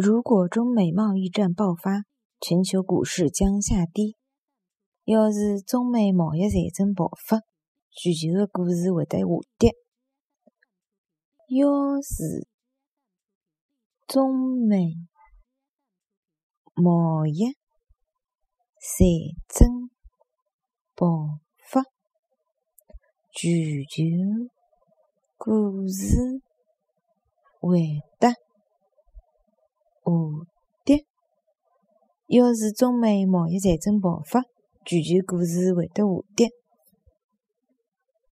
如果中美贸易战爆发，全球股市将下跌；要是中美贸易战争爆发，全球的股市会得下跌。要是中美贸易战争爆发，全球股市会得下跌。要是中美贸易战争爆发，全球股市会得下跌。